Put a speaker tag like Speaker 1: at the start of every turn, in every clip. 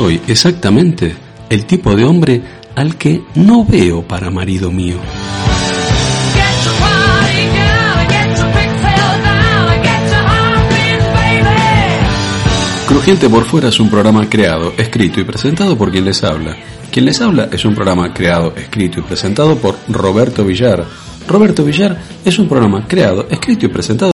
Speaker 1: Soy exactamente el tipo de hombre al que no veo para marido mío. Crujiente por fuera es un programa creado, escrito y presentado por quien les habla. Quien les habla es un programa creado, escrito y presentado por Roberto Villar. Roberto Villar es un programa creado, escrito y presentado.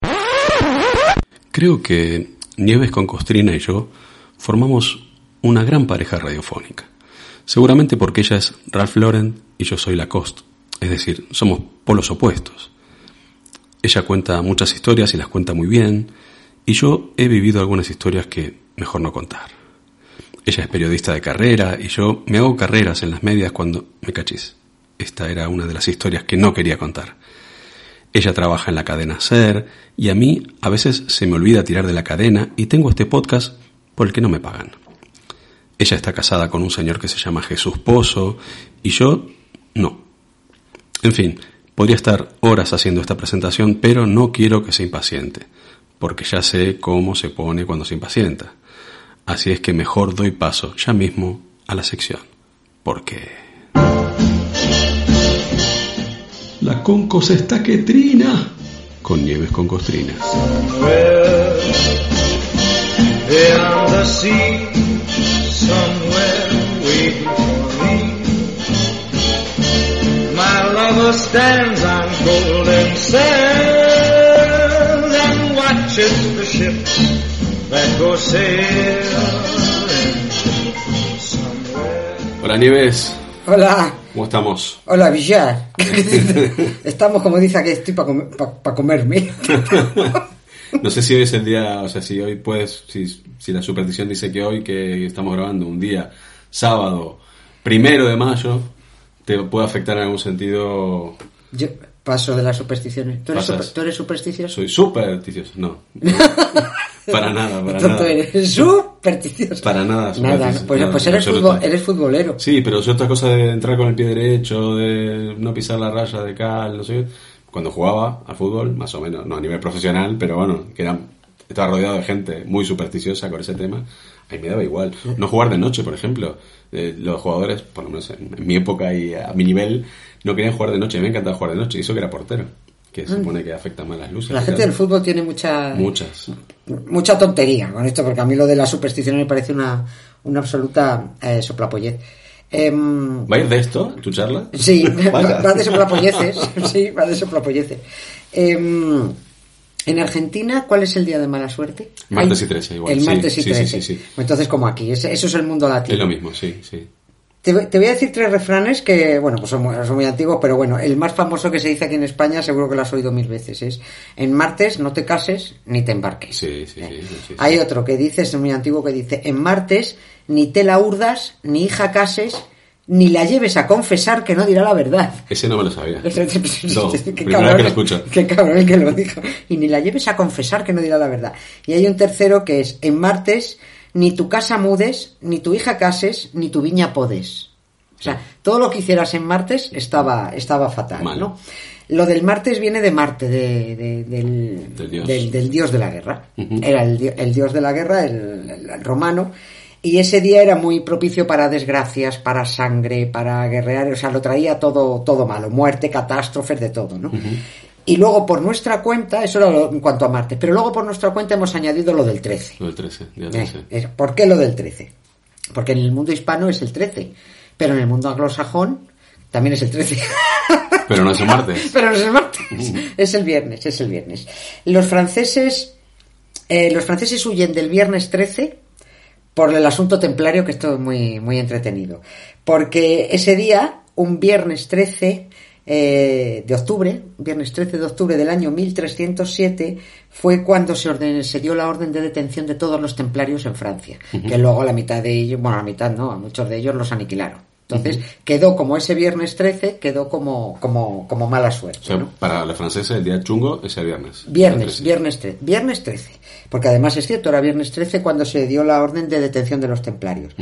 Speaker 1: Creo que Nieves con Costrina y yo formamos una gran pareja radiofónica. Seguramente porque ella es Ralph Lauren y yo soy Lacoste. Es decir, somos polos opuestos. Ella cuenta muchas historias y las cuenta muy bien, y yo he vivido algunas historias que mejor no contar. Ella es periodista de carrera y yo me hago carreras en las medias cuando me cachis. Esta era una de las historias que no quería contar. Ella trabaja en la cadena Ser y a mí a veces se me olvida tirar de la cadena y tengo este podcast por el que no me pagan. Ella está casada con un señor que se llama Jesús Pozo y yo no. En fin, podría estar horas haciendo esta presentación, pero no quiero que se impaciente, porque ya sé cómo se pone cuando se impacienta. Así es que mejor doy paso ya mismo a la sección, porque... La concos está que trina, con nieves con costrinas.
Speaker 2: My lover stands on golden sands and watches the ships that go sailing somewhere.
Speaker 1: Hola Nieves,
Speaker 3: Hola,
Speaker 1: ¿cómo estamos?
Speaker 3: hola Villar. Estamos como dice que estoy para comerme.
Speaker 1: No sé si hoy es el día, o sea, si hoy puedes, si, si la superstición dice que hoy que estamos grabando un día, sábado, primero de mayo, te puede afectar en algún sentido.
Speaker 3: Yo paso de las supersticiones. ¿Tú eres,
Speaker 1: Pasas.
Speaker 3: super- ¿tú eres supersticioso?
Speaker 1: Soy supersticioso, no. no. para nada, para
Speaker 3: Tonto
Speaker 1: nada.
Speaker 3: eres supersticioso.
Speaker 1: Para nada
Speaker 3: Nada, pues,
Speaker 1: nada,
Speaker 3: pues eres, futbol- eres futbolero.
Speaker 1: Sí, pero es otra cosa de entrar con el pie derecho, de no pisar la raya de cal, no sé. Cuando jugaba al fútbol, más o menos, no a nivel profesional, pero bueno, que era, estaba rodeado de gente muy supersticiosa con ese tema, ahí me daba igual. No jugar de noche, por ejemplo. Eh, los jugadores, por lo menos en, en mi época y a mi nivel, no querían jugar de noche. A mí me encantaba jugar de noche, y eso que era portero, que supone que afecta más las luces.
Speaker 3: La gente
Speaker 1: tal.
Speaker 3: del fútbol tiene mucha
Speaker 1: Muchas.
Speaker 3: mucha tontería con esto, porque a mí lo de la superstición me parece una, una absoluta eh, soplapollez. Em,
Speaker 1: ¿Va a ir de esto, tu charla?
Speaker 3: Sí, va, va de soplapolleces. Sí, va de soplapolleces. Em, en Argentina, ¿cuál es el día de mala suerte?
Speaker 1: Martes
Speaker 3: Hay-
Speaker 1: y 13 igual,
Speaker 3: El
Speaker 1: sí,
Speaker 3: martes y
Speaker 1: sí, sí,
Speaker 3: 13.
Speaker 1: sí, sí.
Speaker 3: Entonces, como aquí, ese- eso es el mundo
Speaker 1: Es
Speaker 3: latino.
Speaker 1: lo mismo, sí, sí.
Speaker 3: Te, voy- te voy a decir tres refranes que, bueno, pues son muy, son muy antiguos, pero bueno, el más famoso que se dice aquí en España, seguro que lo has oído mil veces, es en martes no te cases ni te embarques.
Speaker 1: Sí, sí, sí,
Speaker 3: Eh,
Speaker 1: sí, sí.
Speaker 3: Hay otro que dice, es muy antiguo, que dice, en martes ni te la urdas, ni hija cases, ni la lleves a confesar que no dirá la verdad.
Speaker 1: Ese no me lo sabía. No,
Speaker 3: Qué cabrón,
Speaker 1: que lo escucho.
Speaker 3: Qué cabrón el que lo dijo. Y ni la lleves a confesar que no dirá la verdad. Y hay un tercero que es, en martes, ni tu casa mudes, ni tu hija cases, ni tu viña podes. O sea, todo lo que hicieras en martes estaba, estaba fatal,
Speaker 1: Mal.
Speaker 3: ¿no? Lo del martes viene de Marte, de- de- del,
Speaker 1: Del dios.
Speaker 3: del- del dios de la guerra. Era el, el dios de la guerra, el, el- el romano. Y ese día era muy propicio para desgracias, para sangre, para guerrear, o sea, lo traía todo, todo malo, muerte, catástrofes, de todo, ¿no? Y luego por nuestra cuenta, eso era lo- en cuanto a Marte, pero luego por nuestra cuenta hemos añadido lo del 13.
Speaker 1: Lo del 13, día
Speaker 3: Eh,
Speaker 1: 13.
Speaker 3: es- ¿Por qué lo del 13? Porque en el mundo hispano es el 13, pero en el mundo anglosajón también es el 13.
Speaker 1: Pero no es el martes.
Speaker 3: Pero no es el martes, es el viernes, es el viernes. Los franceses, eh, los franceses huyen del viernes 13 por el asunto templario, que esto es muy, muy entretenido. Porque ese día, un viernes 13 eh, de octubre, viernes 13 de octubre del año 1307, fue cuando se, orden- se dio la orden de detención de todos los templarios en Francia, que luego la mitad de ellos, bueno, la mitad no, a muchos de ellos los aniquilaron. Entonces, quedó como ese viernes 13, quedó como, como, como mala suerte.
Speaker 1: O sea,
Speaker 3: ¿no?
Speaker 1: para los franceses el día chungo es el viernes.
Speaker 3: Viernes,
Speaker 1: El 13.
Speaker 3: viernes 13, viernes 13. Porque además es cierto, era viernes 13 cuando se dio la orden de detención de los templarios.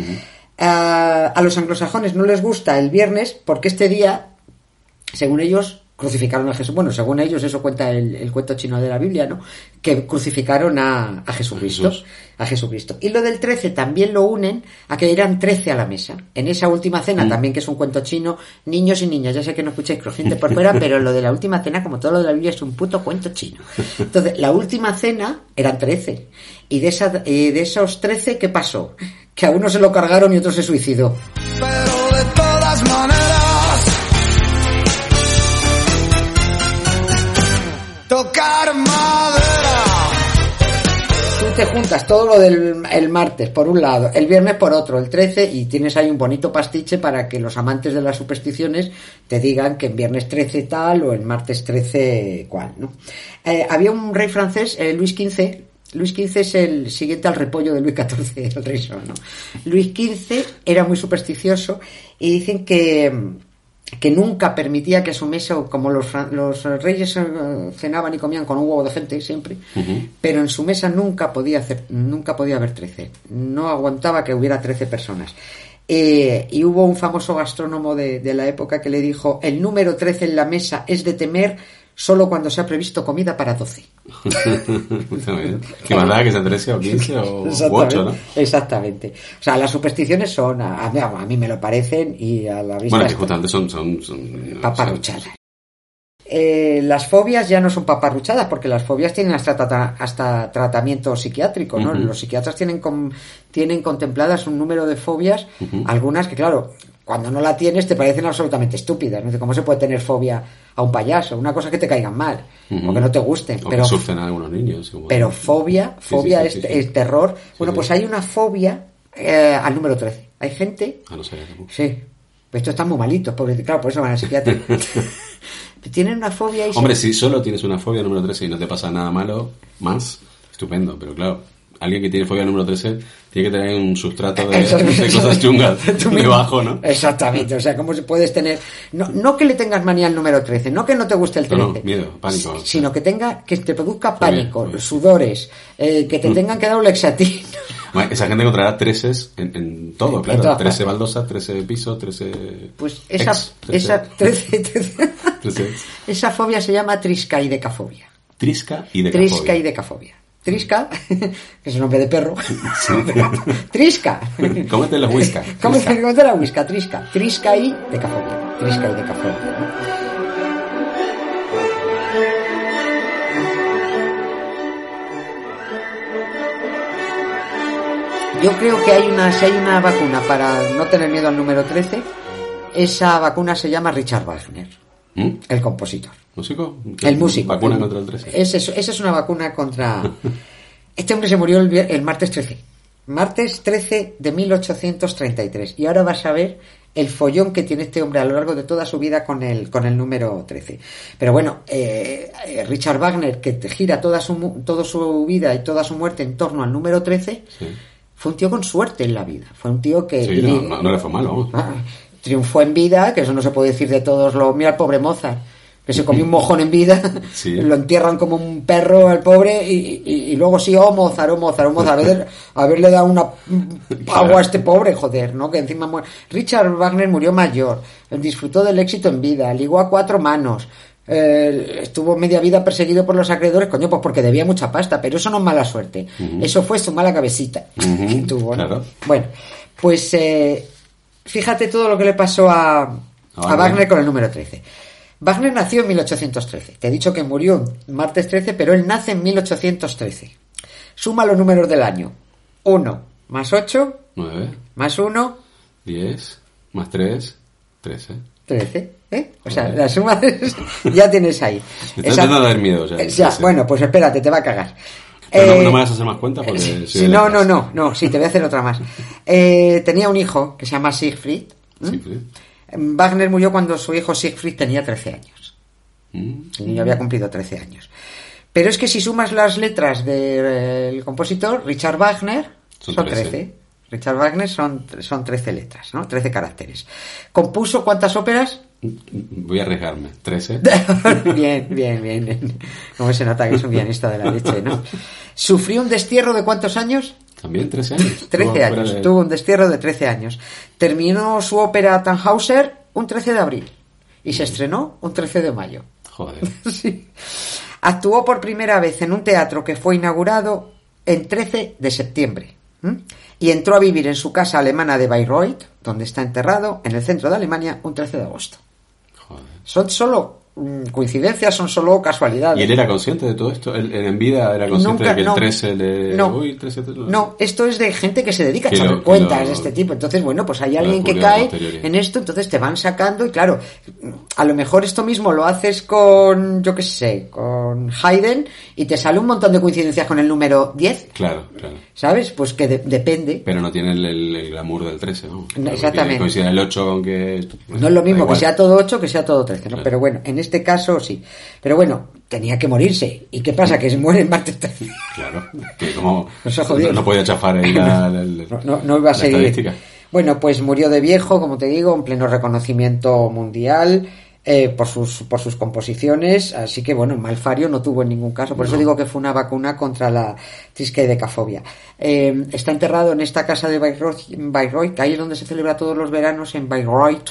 Speaker 3: a, a los anglosajones no les gusta el viernes porque este día, según ellos, crucificaron a Jesús. Bueno, según ellos, eso cuenta el, el cuento chino de la Biblia, ¿no? Que crucificaron a, a Jesucristo.
Speaker 1: Jesús.
Speaker 3: A Jesucristo. Y lo del 13 también lo unen a que eran 13 a la mesa. En esa última cena, también que es un cuento chino, niños y niñas, ya sé que no escucháis crujiente por fuera, pero lo de la última cena, como todo lo de la Biblia, es un puto cuento chino. Entonces, la última cena eran 13. Y de, esa, eh, de esos 13, ¿qué pasó? Que a uno se lo cargaron y otro se suicidó.
Speaker 4: Pero de todas maneras,
Speaker 3: Tú te juntas todo lo del el martes por un lado, el viernes por otro, el 13 y tienes ahí un bonito pastiche para que los amantes de las supersticiones te digan que en viernes 13 tal o en martes 13 cual, ¿no? Eh, había un rey francés, eh, Luis XV, Luis XV es el siguiente al repollo de Luis XIV, el rey ¿no? Luis XV era muy supersticioso y dicen que que nunca permitía que a su mesa, como los, los reyes eh, cenaban y comían con un huevo de gente siempre, pero en su mesa nunca podía hacer, nunca podía haber 13. No aguantaba que hubiera 13 personas. Eh, y hubo un famoso gastrónomo de, de la época que le dijo, el número 13 en la mesa es de temer solo cuando se ha previsto comida para 12.
Speaker 1: ¿Qué más da que sea 13 o 15 o 8, ¿no?
Speaker 3: Exactamente. O sea, las supersticiones son, a, mí, a mí me lo parecen y a la vista...
Speaker 1: Bueno, que justamente son... son, son
Speaker 3: paparruchadas. Eh, las fobias ya no son paparruchadas porque las fobias tienen hasta, trata- hasta tratamiento psiquiátrico, ¿no? Los psiquiatras tienen, con- tienen contempladas un número de fobias, algunas que, claro, cuando no la tienes te parecen absolutamente estúpidas. ¿no? ¿Cómo se puede tener fobia a un payaso? Una cosa que te caigan mal o que no te gusten.
Speaker 1: O
Speaker 3: pero
Speaker 1: que sufren algunos niños.
Speaker 3: pero fobia, fobia
Speaker 1: sí,
Speaker 3: es,
Speaker 1: sí, sí, sí.
Speaker 3: es terror. bueno, pues hay una fobia eh, al número 13. Hay gente
Speaker 1: Ah, no sabía tampoco.
Speaker 3: Sí. Pues estos están muy malitos, pobre. Claro, por eso van al psiquiatra. Tienen una fobia y se-
Speaker 1: Hombre, si solo tienes una fobia número 13 y no te pasa nada malo, más, estupendo. Pero claro, alguien que tiene fobia número 13 tiene que tener un sustrato de, cosas chungas debajo, ¿no?
Speaker 3: Exactamente. O sea, ¿cómo se puedes tener. No, no que le tengas manía al número 13, no que no te guste el
Speaker 1: No,
Speaker 3: 13.
Speaker 1: no, miedo, pánico.
Speaker 3: Sino que tenga, que te produzca
Speaker 1: Muy bien,
Speaker 3: pánico,
Speaker 1: muy bien.
Speaker 3: sudores, eh, que te tengan que dar un lexatín.
Speaker 1: Esa gente encontrará 13 en, en todo, claro.
Speaker 3: todas
Speaker 1: 13
Speaker 3: partes.
Speaker 1: baldosas, 13 pisos, 13...
Speaker 3: Pues esa,
Speaker 1: ex, 13
Speaker 3: esa, 13, 13
Speaker 1: 13
Speaker 3: esa fobia se llama triscaidecafobia.
Speaker 1: Trisca y de
Speaker 3: Triscaidecafobia. Trisca, que es un nombre de perro. Trisca.
Speaker 1: Cómete los whiskas.
Speaker 3: Cómete, la whisca, trisca. Trisca y decafobia. Trisca y decafobia. ¿no? Yo creo que hay una, si hay una vacuna para no tener miedo al número 13, esa vacuna se llama Richard Wagner,
Speaker 1: ¿Mm?
Speaker 3: el compositor.
Speaker 1: ¿Músico?
Speaker 3: El músico.
Speaker 1: ¿Vacuna
Speaker 3: El-
Speaker 1: contra el 13?
Speaker 3: Ese es- esa es una vacuna contra... Este hombre se murió el, martes 13. Martes 13 de 1833. Y ahora vas a ver el follón que tiene este hombre a lo largo de toda su vida con el, con el número 13. Pero bueno, eh, eh, Richard Wagner, que gira toda su, toda su vida y toda su muerte en torno al número 13,
Speaker 1: Sí.
Speaker 3: fue un tío con suerte en la vida. Fue un tío que...
Speaker 1: Sí, no, no, no le fue mal, vamos.
Speaker 3: Ah, triunfó en vida, que eso no se puede decir de todos los... Mira pobre Mozart, que se comió un mojón en vida,
Speaker 1: Sí.
Speaker 3: lo entierran como un perro al pobre y, y- y luego sí, oh Mozart, oh Mozart, oh Mozart, haber- haberle dado una agua a este pobre, joder, ¿no? Que encima muere. Richard Wagner murió mayor, disfrutó del éxito en vida, ligó a cuatro manos, eh, estuvo media vida perseguido por los acreedores, coño, pues porque debía mucha pasta, pero eso no es mala suerte, eso fue su mala cabecita que tuvo, ¿no?
Speaker 1: claro.
Speaker 3: Bueno, pues eh, fíjate todo lo que le pasó a, a
Speaker 1: Wagner.
Speaker 3: Wagner con el número 13. Wagner nació en 1813. Te he dicho que murió martes 13, pero él nace en 1813. Suma los números del año. 1 más 8
Speaker 1: 9,
Speaker 3: más 1,
Speaker 1: 10, más 3, 13.
Speaker 3: 13. ¿eh? O sea, la suma ya tienes ahí.
Speaker 1: Me está empezando a dar miedo ya,
Speaker 3: Eh, ya,
Speaker 1: sí, sí.
Speaker 3: bueno, pues espérate, te va a cagar.
Speaker 1: Pero no,
Speaker 3: Eh,
Speaker 1: no me vas a hacer más cuentas porque
Speaker 3: Sí,
Speaker 1: de
Speaker 3: no, no, no, no, sí, te voy a hacer otra más. Eh, tenía un hijo que se llama Siegfried.
Speaker 1: Sí, sí.
Speaker 3: Wagner murió cuando su hijo Siegfried tenía 13 años.
Speaker 1: Mm.
Speaker 3: El niño había cumplido 13 años. Pero es que si sumas las letras del compositor, Richard Wagner,
Speaker 1: Son
Speaker 3: son,
Speaker 1: 13.
Speaker 3: 13. Richard Wagner son, son 13 letras, ¿no? 13 caracteres. ¿Compuso cuántas óperas?
Speaker 1: Voy a arriesgarme. 13.
Speaker 3: bien, bien, bien, bien. Como se nota que es un pianista de la leche, ¿no? ¿Sufrió un destierro de cuántos años?
Speaker 1: También 13 años. Estuvo
Speaker 3: 13
Speaker 1: fuera
Speaker 3: años.
Speaker 1: de-
Speaker 3: Tuvo un destierro de 13 años. Terminó su ópera Tannhauser un 13 de abril y se estrenó un 13 de mayo.
Speaker 1: Joder.
Speaker 3: Sí. Actuó por primera vez en un teatro que fue inaugurado en 13 de septiembre. Y entró a vivir en su casa alemana de Bayreuth, donde está enterrado, en el centro de Alemania, un 13 de agosto.
Speaker 1: Joder.
Speaker 3: Son solo coincidencias, son solo casualidades.
Speaker 1: ¿Y él era consciente de todo esto? ¿Él, él en vida era consciente
Speaker 3: Nunca,
Speaker 1: de que el
Speaker 3: no.
Speaker 1: 13 le...
Speaker 3: No.
Speaker 1: Uy, 13 te-
Speaker 3: No, esto es de gente que se dedica a echar cuentas
Speaker 1: lo-
Speaker 3: de este tipo. Entonces, bueno, pues hay alguien que cae en esto, entonces te van sacando y claro, a lo mejor esto mismo lo haces con, yo qué sé, con Haydn y te sale un montón de coincidencias con el número 10,
Speaker 1: Claro, claro.
Speaker 3: ¿sabes? Pues que de- depende.
Speaker 1: Pero no tiene el, el- el glamour del 13, ¿no?
Speaker 3: Exactamente.
Speaker 1: Coincide el 8, aunque...
Speaker 3: No es lo mismo que sea todo 8 que sea todo 13, ¿no?
Speaker 1: Claro.
Speaker 3: Pero bueno, en este caso sí. Pero bueno, tenía que morirse. ¿Y qué pasa? Que se muere martes 13.
Speaker 1: Claro, que como... No, no podía chafar ahí la, la- la-
Speaker 3: No, iba a. Bueno, pues murió de viejo, como te digo, en pleno reconocimiento mundial eh, por, sus, por sus composiciones. Así que, bueno, Malfario no tuvo en ningún caso. Por eso digo que fue una vacuna contra la trisquedecafobia. Eh, está enterrado en esta casa de Bayreuth, Bayreuth, que ahí es donde se celebra todos los veranos en Bayreuth.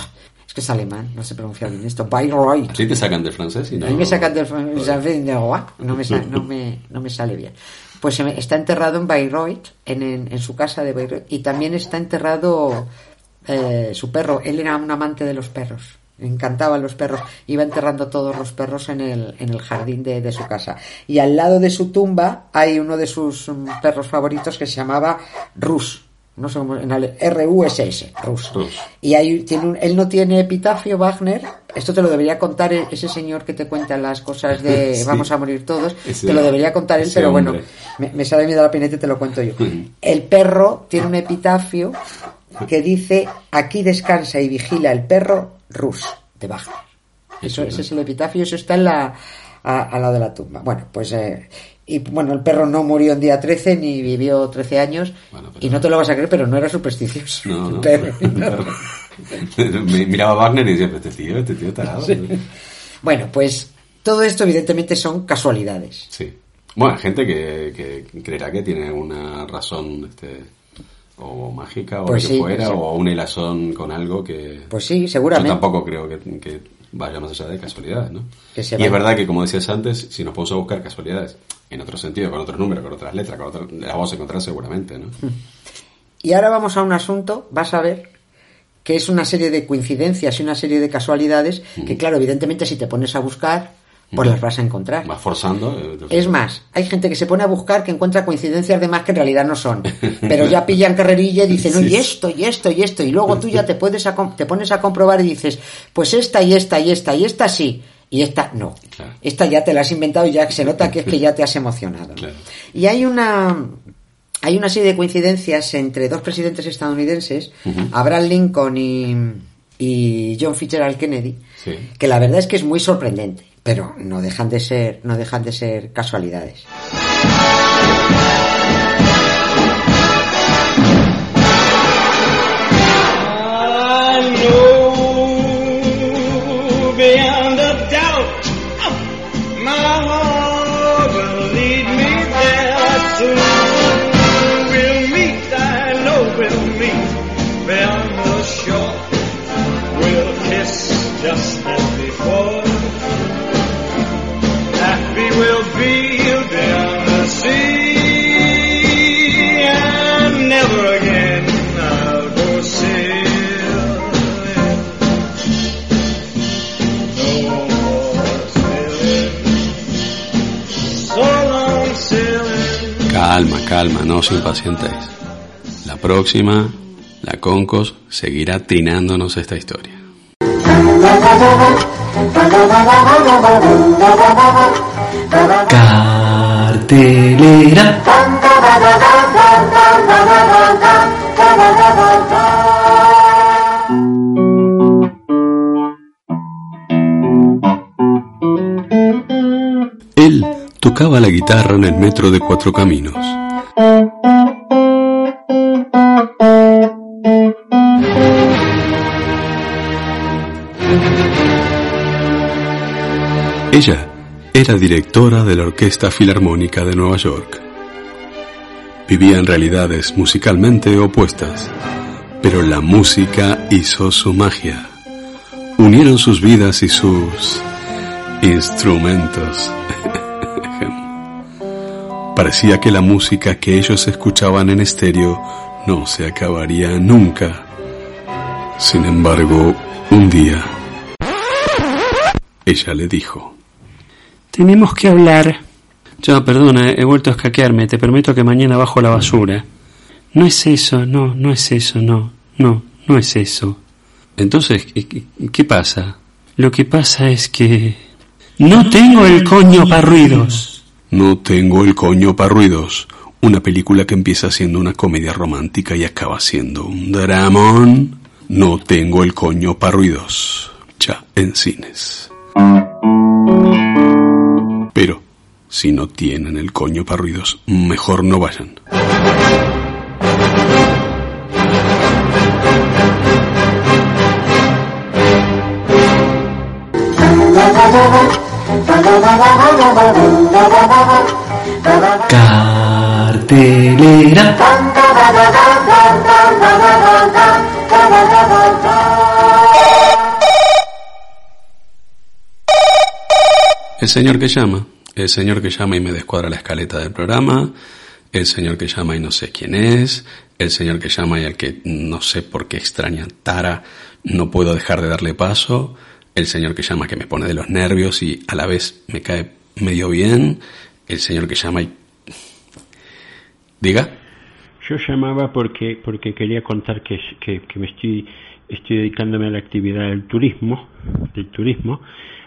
Speaker 3: Es que es alemán, no se pronuncia bien esto. Bayreuth.
Speaker 1: ¿A ti te sacan del francés? Y no,
Speaker 3: A mí me sacan del de Roi, no me, sa- no, me, no me sale bien. Pues me- está enterrado en Bayreuth, en, en, en su casa de Bayreuth, y también está enterrado eh, su perro. Él era un amante de los perros, encantaban los perros. Iba enterrando todos los perros en el, en el jardín de, de su casa. Y al lado de su tumba hay uno de sus mm, perros favoritos que se llamaba Rus. No sé cómo, en ale- R-U-S-S, Rus.
Speaker 1: Rus.
Speaker 3: Y ahí tiene un- él no tiene epitafio, Wagner. Esto te lo debería contar e- ese señor que te cuenta las cosas de
Speaker 1: Sí.
Speaker 3: vamos a morir todos.
Speaker 1: Ese-
Speaker 3: te lo debería contar él, pero bueno, me, me sale miedo la pineta y te lo cuento yo. El perro tiene un epitafio que dice: Aquí descansa y vigila el perro Rus, de Wagner. Eso,
Speaker 1: Eso,
Speaker 3: ese es el epitafio, eso está en la, a- al lado de la tumba. Bueno, pues. eh, y bueno, el perro no murió en día 13 ni vivió 13 años.
Speaker 1: Bueno, pero-
Speaker 3: Y no te lo vas a creer, pero no era supersticioso.
Speaker 1: No,
Speaker 3: El
Speaker 1: no. Me miraba a Wagner y decía, "Pero este tío, este tío tarado. Sí.
Speaker 3: Bueno, pues todo esto evidentemente son casualidades.
Speaker 1: Bueno, hay gente que, que creerá que tiene una razón este, o mágica o
Speaker 3: Pues
Speaker 1: lo que
Speaker 3: sí,
Speaker 1: fuera,
Speaker 3: sí.
Speaker 1: o una hilazón con algo que...
Speaker 3: Pues sí,
Speaker 1: Yo
Speaker 3: seguramente.
Speaker 1: tampoco creo que, que vaya más allá de casualidades, ¿no?
Speaker 3: Que
Speaker 1: y es verdad que, como decías antes, si nos ponemos a buscar casualidades en otro sentido, con otros números, con otras letras, con otro, las vamos a encontrar seguramente, ¿no?
Speaker 3: Y ahora vamos a un asunto, vas a ver, que es una serie de coincidencias y una serie de casualidades que, claro, evidentemente si te pones a buscar, pues las vas a encontrar.
Speaker 1: Vas forzando. eh,
Speaker 3: Es más, hay gente que se pone a buscar que encuentra coincidencias de más que en realidad no son. Pero ya pillan carrerilla y dicen, no,
Speaker 1: Sí.
Speaker 3: y esto, y esto, y esto. Y luego tú ya te puedes a te pones a comprobar y dices, pues esta y esta y esta y esta sí. Y esta no.
Speaker 1: Claro.
Speaker 3: Esta ya te la has inventado y ya se nota que es que ya te has emocionado. ¿no?
Speaker 1: Claro.
Speaker 3: Y hay una hay una serie de coincidencias entre dos presidentes estadounidenses, Abraham Lincoln y, y John Fitzgerald Kennedy,
Speaker 1: Sí.
Speaker 3: que la verdad es que es muy sorprendente, pero no dejan de ser, no dejan de ser casualidades.
Speaker 2: I know
Speaker 1: Calma, calma, no os impacientéis. La próxima, la Concos seguirá trinándonos esta historia. Tocaba la guitarra en el metro de Cuatro Caminos. Ella era directora de la Orquesta Filarmónica de Nueva York. Vivían realidades musicalmente opuestas, pero la música hizo su magia. Unieron sus vidas y sus instrumentos. Parecía que la música que ellos escuchaban en estéreo no se acabaría nunca. Sin embargo, un día, ella le dijo,
Speaker 5: Tenemos que hablar. Ya, perdona, he vuelto a escaquearme. Te prometo que mañana bajo la basura. No es eso, no, no es eso, no, no, no es eso.
Speaker 1: entonces, ¿qué, qué- qué pasa?
Speaker 5: Lo que pasa es que... No tengo el coño para ruidos.
Speaker 1: No tengo el coño para ruidos. Una película que empieza siendo una comedia romántica y acaba siendo un dramón. No tengo el coño para ruidos. Ya en cines. Pero, si no tienen el coño para ruidos, mejor no vayan. El señor que llama, el señor que llama y me descuadra la escaleta del programa, el señor que llama y no sé quién es, el señor que llama y al que no sé por qué extraña tara no puedo dejar de darle paso, el señor que llama que me pone de los nervios y a la vez me cae medio bien, el señor que llama y... Diga.
Speaker 6: Yo llamaba porque porque quería contar que, que, me estoy estoy dedicándome a la actividad del turismo, del turismo,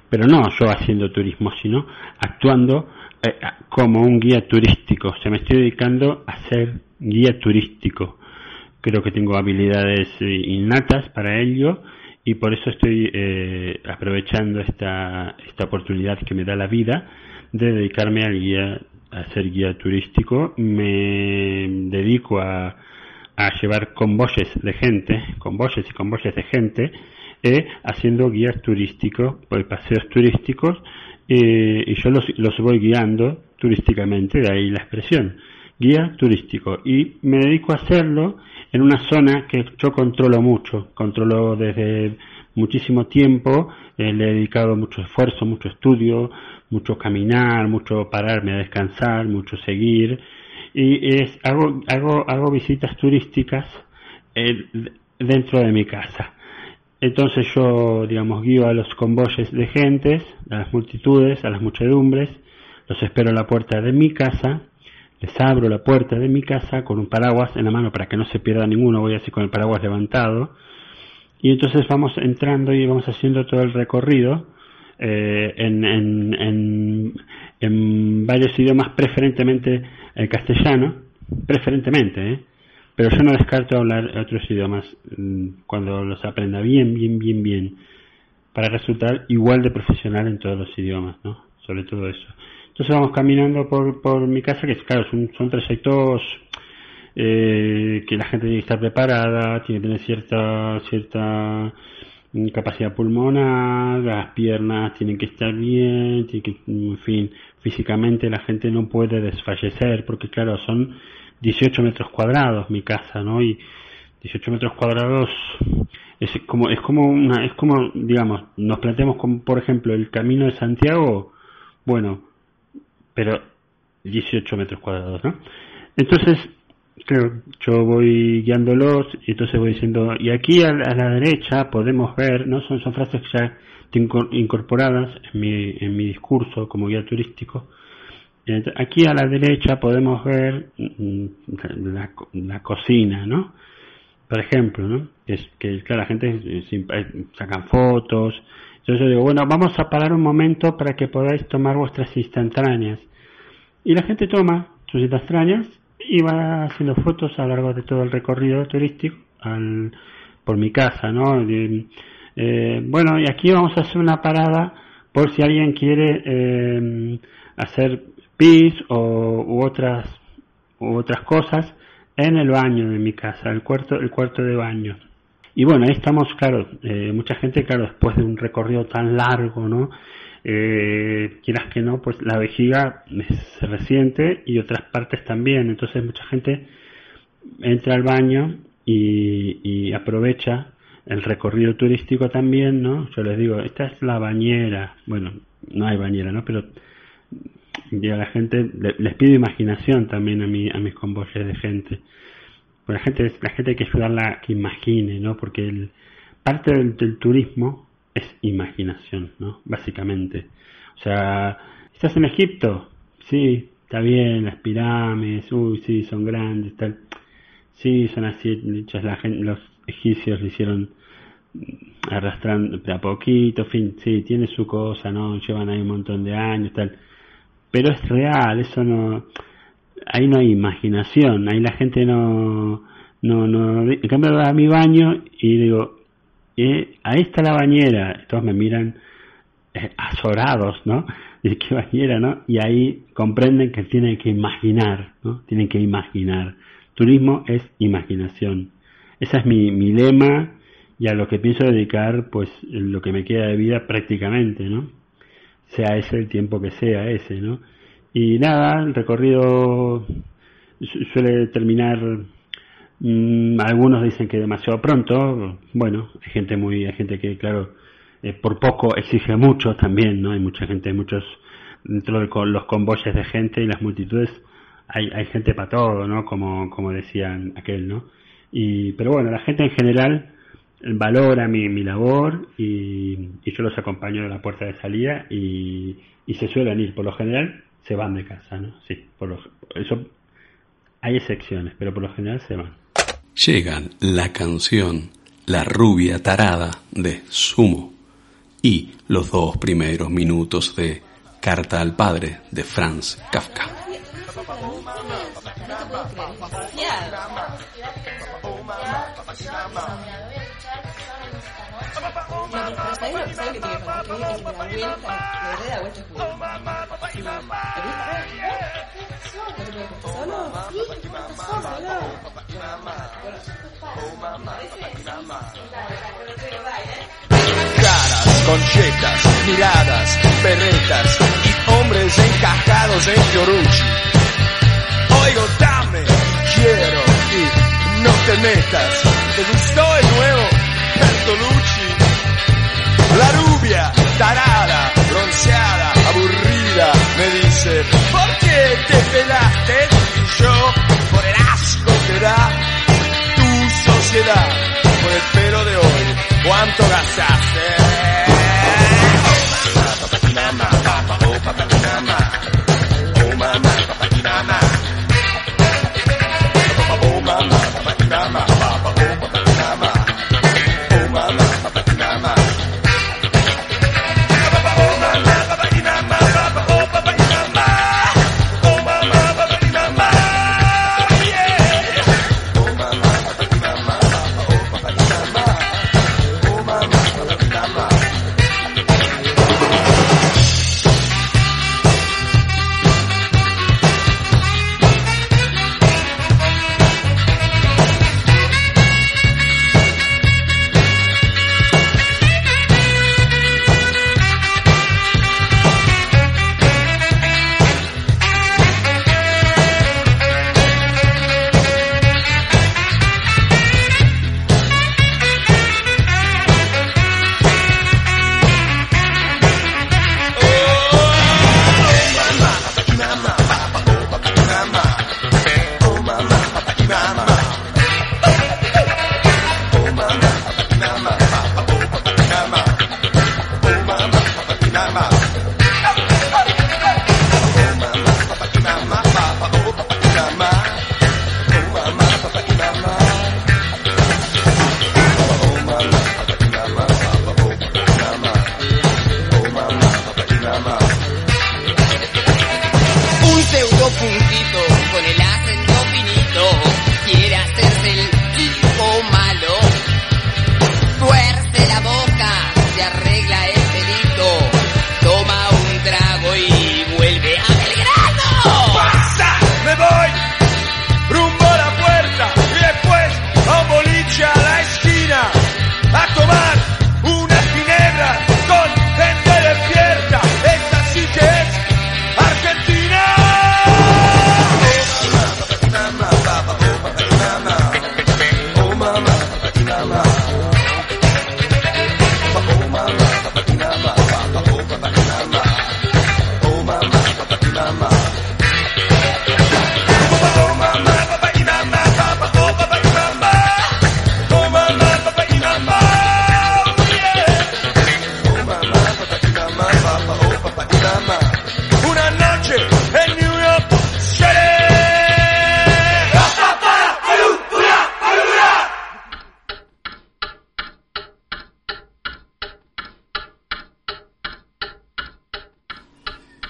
Speaker 6: pero no yo haciendo turismo, sino actuando eh, como un guía turístico. O sea, me estoy dedicando a ser guía turístico. Creo que tengo habilidades eh, innatas para ello y por eso estoy eh, aprovechando esta, esta oportunidad que me da la vida de dedicarme al guía a ser guía turístico. Me dedico a, llevar convoyes de gente, convoyes y convoyes de gente, eh, haciendo guías turísticos, paseos turísticos, eh, y yo los, los voy guiando turísticamente, de ahí la expresión, guía turístico. Y me dedico a hacerlo en una zona que yo controlo mucho, controlo desde muchísimo tiempo, eh, le he dedicado mucho esfuerzo, mucho estudio, mucho caminar, mucho pararme a descansar, mucho seguir, y es, hago, hago, hago visitas turísticas eh, dentro de mi casa. Entonces yo, digamos, guío a los convoyes de gentes, a las multitudes, a las muchedumbres, los espero a la puerta de mi casa, les abro la puerta de mi casa con un paraguas en la mano para que no se pierda ninguno, voy así con el paraguas levantado, y entonces vamos entrando y vamos haciendo todo el recorrido eh, en, en, en, varios idiomas, preferentemente el castellano, preferentemente, ¿eh? pero yo no descarto hablar otros idiomas mm, cuando los aprenda bien, bien, bien, bien, para resultar igual de profesional en todos los idiomas, ¿no? Sobre todo eso. Entonces vamos caminando por, por mi casa, que claro, son, son trayectos eh, que la gente tiene que estar preparada, tiene que tener cierta, cierta mm, capacidad pulmonar, las piernas tienen que estar bien, tiene que, en fin, físicamente la gente no puede desfallecer, porque claro, son 18 metros cuadrados mi casa, ¿no? Y 18 metros cuadrados es como, es como una, es como, digamos, nos planteamos como, por ejemplo, el camino de Santiago, bueno, pero 18 metros cuadrados, ¿no? Entonces, claro, yo voy guiándolos y entonces voy diciendo, y aquí a, la- a la derecha podemos ver, ¿no? Son, son frases que ya tengo incorporadas en mi, en mi discurso como guía turístico. Aquí a la derecha podemos ver mm, la, co- la cocina, ¿no? Por ejemplo, ¿no? Es que claro, la gente sacan fotos. Yo digo, bueno, vamos a parar un momento para que podáis tomar vuestras instantáneas. Y la gente toma sus extrañas y va haciendo fotos a lo largo de todo el recorrido turístico al, por mi casa, ¿no? Eh, bueno, y aquí vamos a hacer una parada por si alguien quiere eh, hacer pis o u otras u otras cosas en el baño de mi casa, el cuarto el cuarto de baño. Y bueno, ahí estamos, claro, eh, mucha gente, claro, después de un recorrido tan largo, ¿no? Eh, quieras que no, pues la vejiga se resiente y otras partes también. Entonces mucha gente entra al baño y, y aprovecha el recorrido turístico también, ¿no? Yo les digo, esta es la bañera. Bueno, no hay bañera, ¿no? Pero y la gente le- les pido imaginación también a mi, a mis convoyes de gente. La gente, la gente hay que ayudarla que imagine, ¿no? Porque el, parte del, turismo es imaginación, ¿no? Básicamente. O sea, ¿estás en Egipto? Sí, está bien, las pirámides, uy, sí, son grandes, tal. Sí, son así hechas, la gente, los egipcios lo hicieron mm, arrastrando de a poquito, fin, sí, tiene su cosa, ¿no? Llevan ahí un montón de años, tal. Pero es real, eso no, ahí no hay imaginación, ahí la gente no, no, no, en cambio a mi baño y digo, eh, ahí está la bañera, todos me miran eh, azorados, ¿no? Y qué bañera, ¿no? Y ahí comprenden que tienen que imaginar, ¿no? Tienen que imaginar. Turismo es imaginación. Ese es mi, mi lema y a lo que pienso dedicar, pues, lo que me queda de vida prácticamente, ¿no? Sea ese el tiempo que sea ese, ¿no? Y nada, el recorrido su- suele terminar Mm, algunos dicen que demasiado pronto. Bueno, hay gente muy, hay gente que, claro, eh, por poco exige mucho también, ¿no? Hay mucha gente, muchos dentro de los convoyes de gente y las multitudes. Hay, hay gente para todo, ¿no? Como, como decían aquel, ¿no? Y, pero bueno, la gente en general valora mi, mi labor y, y yo los acompaño de la puerta de salida y, y se suelen ir. Por lo general se van de casa, ¿no? Sí, por lo, eso hay excepciones, pero por lo general se van.
Speaker 1: Llegan la canción La rubia tarada de Sumo y los dos primeros minutos de Carta al padre de Franz Kafka.
Speaker 4: Caras, conchetas, miradas, berretas y hombres encajados en Fiorucci. Oigo, dame, quiero y no te metas. ¿Te gustó el nuevo Bertolucci? La rubia, tarada, bronceada, aburrida, me dice, ¿por qué te pelaste? Y yo, por el asco que da tu sociedad, por el pelo de hoy, ¿cuánto gastaste?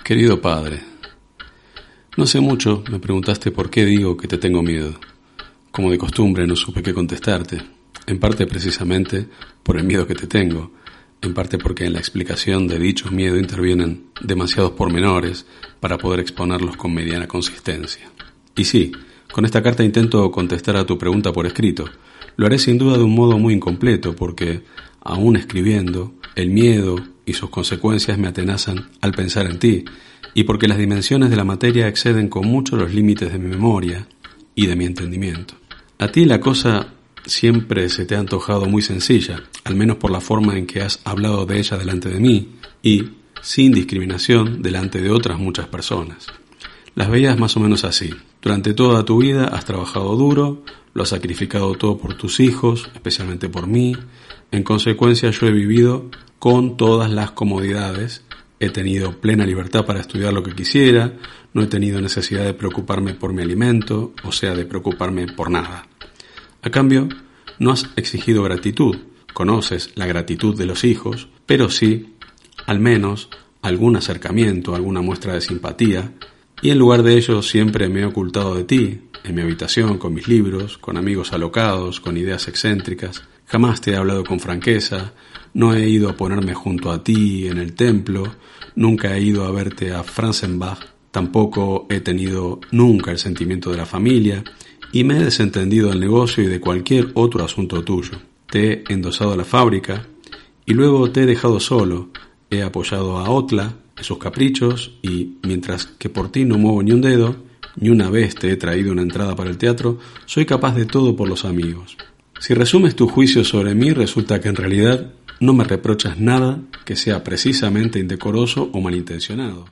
Speaker 1: Querido padre, no hace mucho me preguntaste por qué digo que te tengo miedo. Como de costumbre no supe qué contestarte, en parte precisamente por el miedo que te tengo, en parte porque en la explicación de dichos miedos intervienen demasiados pormenores para poder exponerlos con mediana consistencia. Y sí, con esta carta intento contestar a tu pregunta por escrito. Lo haré sin duda de un modo muy incompleto porque, aún escribiendo, el miedo y sus consecuencias me atenazan al pensar en ti, y porque las dimensiones de la materia exceden con mucho los límites de mi memoria y de mi entendimiento. A ti la cosa siempre se te ha antojado muy sencilla, al menos por la forma en que has hablado de ella delante de mí y, sin discriminación, delante de otras muchas personas. Las veías más o menos así. Durante toda tu vida has trabajado duro, lo has sacrificado todo por tus hijos, especialmente por mí. En consecuencia yo he vivido con todas las comodidades He tenido plena libertad para estudiar lo que quisiera, no he tenido necesidad de preocuparme por mi alimento, o sea, de preocuparme por nada. A cambio, no has exigido gratitud, conoces la gratitud de los hijos, pero sí, al menos, algún acercamiento, alguna muestra de simpatía, y en lugar de ello siempre me he ocultado de ti, en mi habitación, con mis libros, con amigos alocados, con ideas excéntricas. Jamás te he hablado con franqueza, no he ido a ponerme junto a ti en el templo, nunca he ido a verte a Franzenbach, tampoco he tenido nunca el sentimiento de la familia, y me he desentendido del negocio y de cualquier otro asunto tuyo. Te he endosado a la fábrica, y luego te he dejado solo, he apoyado a Otla sus caprichos, y mientras que por ti no muevo ni un dedo, ni una vez te he traído una entrada para el teatro, soy capaz de todo por los amigos. Si resumes tu juicio sobre mí, resulta que en realidad no me reprochas nada que sea precisamente indecoroso o malintencionado.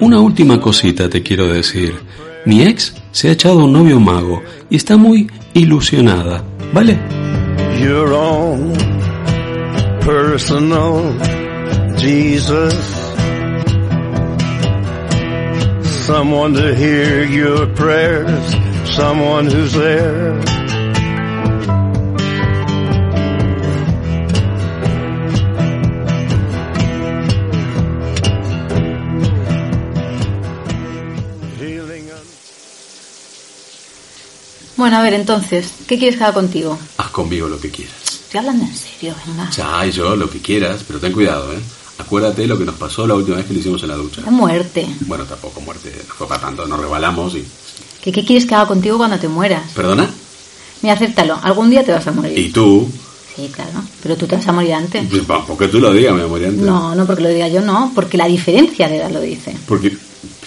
Speaker 1: Una última cosita te quiero decir. Mi ex se ha echado un novio mago y está muy ilusionada, ¿vale?
Speaker 4: Your own personal Jesus. Someone to hear your prayers, someone who's there.
Speaker 7: Bueno, a ver, entonces, ¿qué quieres que haga contigo?
Speaker 1: Haz conmigo lo que quieras.
Speaker 7: Estoy hablando en serio, venga.
Speaker 1: Ya, yo lo que quieras, pero ten cuidado, ¿eh? Acuérdate lo que nos pasó la última vez que lo hicimos en la ducha.
Speaker 7: La muerte.
Speaker 1: Bueno, tampoco muerte, no fue para tanto, nos rebalamos y...
Speaker 7: ¿Qué, ¿Qué quieres que haga contigo cuando te mueras?
Speaker 1: ¿Perdona?
Speaker 7: Mira, acéptalo, algún día te vas a morir.
Speaker 1: ¿Y tú?
Speaker 7: Sí, claro, pero tú te vas a morir antes.
Speaker 1: Pues, va, Porque tú lo digas, me morí antes.
Speaker 7: No, no porque lo diga yo, no, porque la diferencia de edad lo dice.
Speaker 1: ¿Por qué,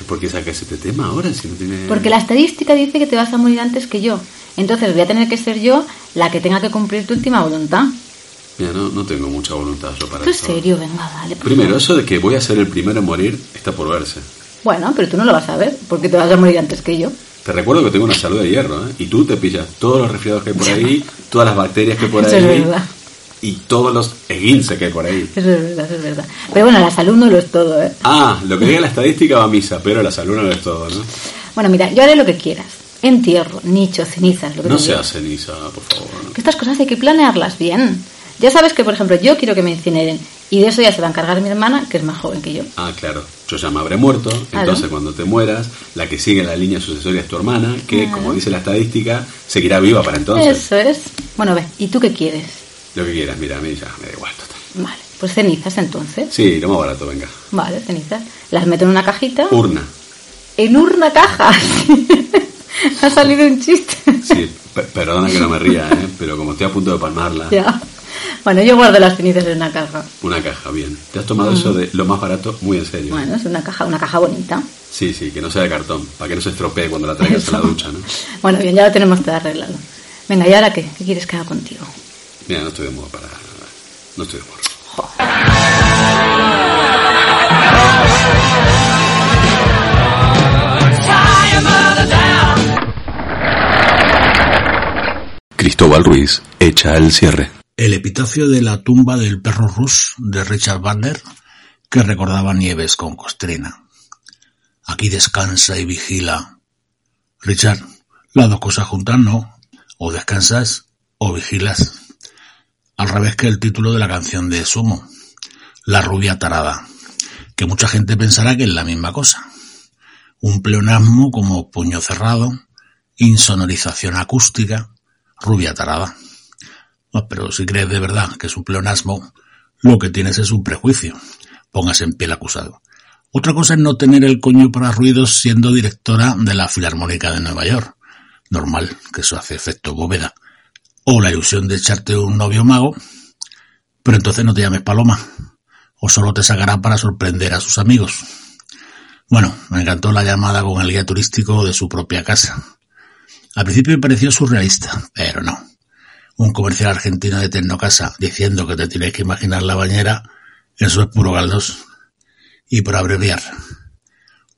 Speaker 1: ¿Por qué sacas este tema ahora si no tiene...?
Speaker 7: Porque la estadística dice que te vas a morir antes que yo. Entonces voy a tener que ser yo la que tenga que cumplir tu última voluntad.
Speaker 1: Mira, no, no tengo mucha voluntad yo para
Speaker 7: Tú en
Speaker 1: eso.
Speaker 7: serio, venga, dale. por
Speaker 1: Primero,
Speaker 7: favor.
Speaker 1: eso de que voy a ser el primero en morir está por verse.
Speaker 7: Bueno, pero tú no lo vas a ver, porque te vas a morir antes que yo.
Speaker 1: Te recuerdo que tengo una salud de hierro, ¿eh? Y tú te pillas todos los resfriados que hay por ahí, todas las bacterias que hay por
Speaker 7: Eso es
Speaker 1: ahí,
Speaker 7: verdad.
Speaker 1: Y todos los esguinces que hay por ahí.
Speaker 7: Eso es verdad, eso es verdad. Pero bueno, la salud no lo es todo, ¿eh?
Speaker 1: Ah, lo que diga la estadística va a misa, pero la salud no lo es todo, ¿no?
Speaker 7: Bueno, mira, yo haré lo que quieras. Entierro, nicho, cenizas, lo que
Speaker 1: No seas
Speaker 7: digas.
Speaker 1: ceniza, por favor.
Speaker 7: Que estas cosas hay que planearlas bien. Ya sabes que, por ejemplo, yo quiero que me incineren. Y de eso ya se va a encargar mi hermana, que es más joven que yo.
Speaker 1: Ah, claro. Yo ya me habré muerto, entonces cuando te mueras, la que sigue la línea sucesoria es tu hermana, que, como dice la estadística, seguirá viva para entonces.
Speaker 7: Eso es. Bueno, ve, ¿y tú qué quieres?
Speaker 1: Lo que quieras, mira, a mí ya me da igual, total.
Speaker 7: Vale, pues cenizas entonces.
Speaker 1: Sí, lo más barato, venga.
Speaker 7: Vale, cenizas. Las meto en una cajita.
Speaker 1: Urna.
Speaker 7: En urna caja. ha salido un chiste.
Speaker 1: Sí, pe- perdona que no me ría, ¿eh? pero como estoy a punto de palmarla,
Speaker 7: ya. Bueno, yo guardo las cenizas en una caja.
Speaker 1: una caja, bien. Te has tomado eso de lo más barato muy en serio.
Speaker 7: Bueno, es una caja, una caja bonita.
Speaker 1: Sí, sí, que no sea de cartón, para que no se estropee cuando la traigas a la ducha, ¿no?
Speaker 7: Bueno, bien, ya lo tenemos todo arreglado. Venga, ¿y ahora qué? ¿Qué quieres que haga contigo?
Speaker 1: Mira, no estoy de para... No estoy de. Cristóbal Ruiz echa el cierre.
Speaker 8: El epitafio de la tumba del perro Rush de Richard Wagner que recordaba Nieves con Costrina. Aquí descansa y vigila. Richard, las dos cosas juntas no. O descansas o vigilas. Al revés que el título de la canción de Sumo. La rubia tarada. Que mucha gente pensará que es la misma cosa. Un pleonasmo como puño cerrado, insonorización acústica, rubia tarada. No, pero si crees de verdad que es un pleonasmo, lo que tienes es un prejuicio. Póngase en pie acusado. Otra cosa es no tener el coño para ruidos siendo directora de la Filarmónica de Nueva York. Normal, que eso hace efecto bóveda. O la ilusión de echarte un novio mago, pero entonces no te llames Paloma. O solo te sacará para sorprender a sus amigos. Bueno, me encantó la llamada con el guía turístico de su propia casa. Al principio me pareció surrealista, pero no. Un comercial argentino de Tecnocasa diciendo que te tienes que imaginar la bañera, eso es puro galdos. Y por abreviar,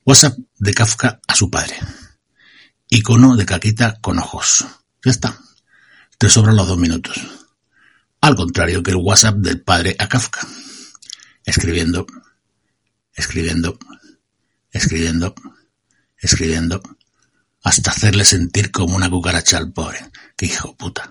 Speaker 8: WhatsApp de Kafka a su padre. Icono de caquita con ojos. Ya está. Te sobran los dos minutos. Al contrario que el WhatsApp del padre a Kafka. Escribiendo, escribiendo, escribiendo, escribiendo, hasta hacerle sentir como una cucaracha al pobre. Que hijo puta.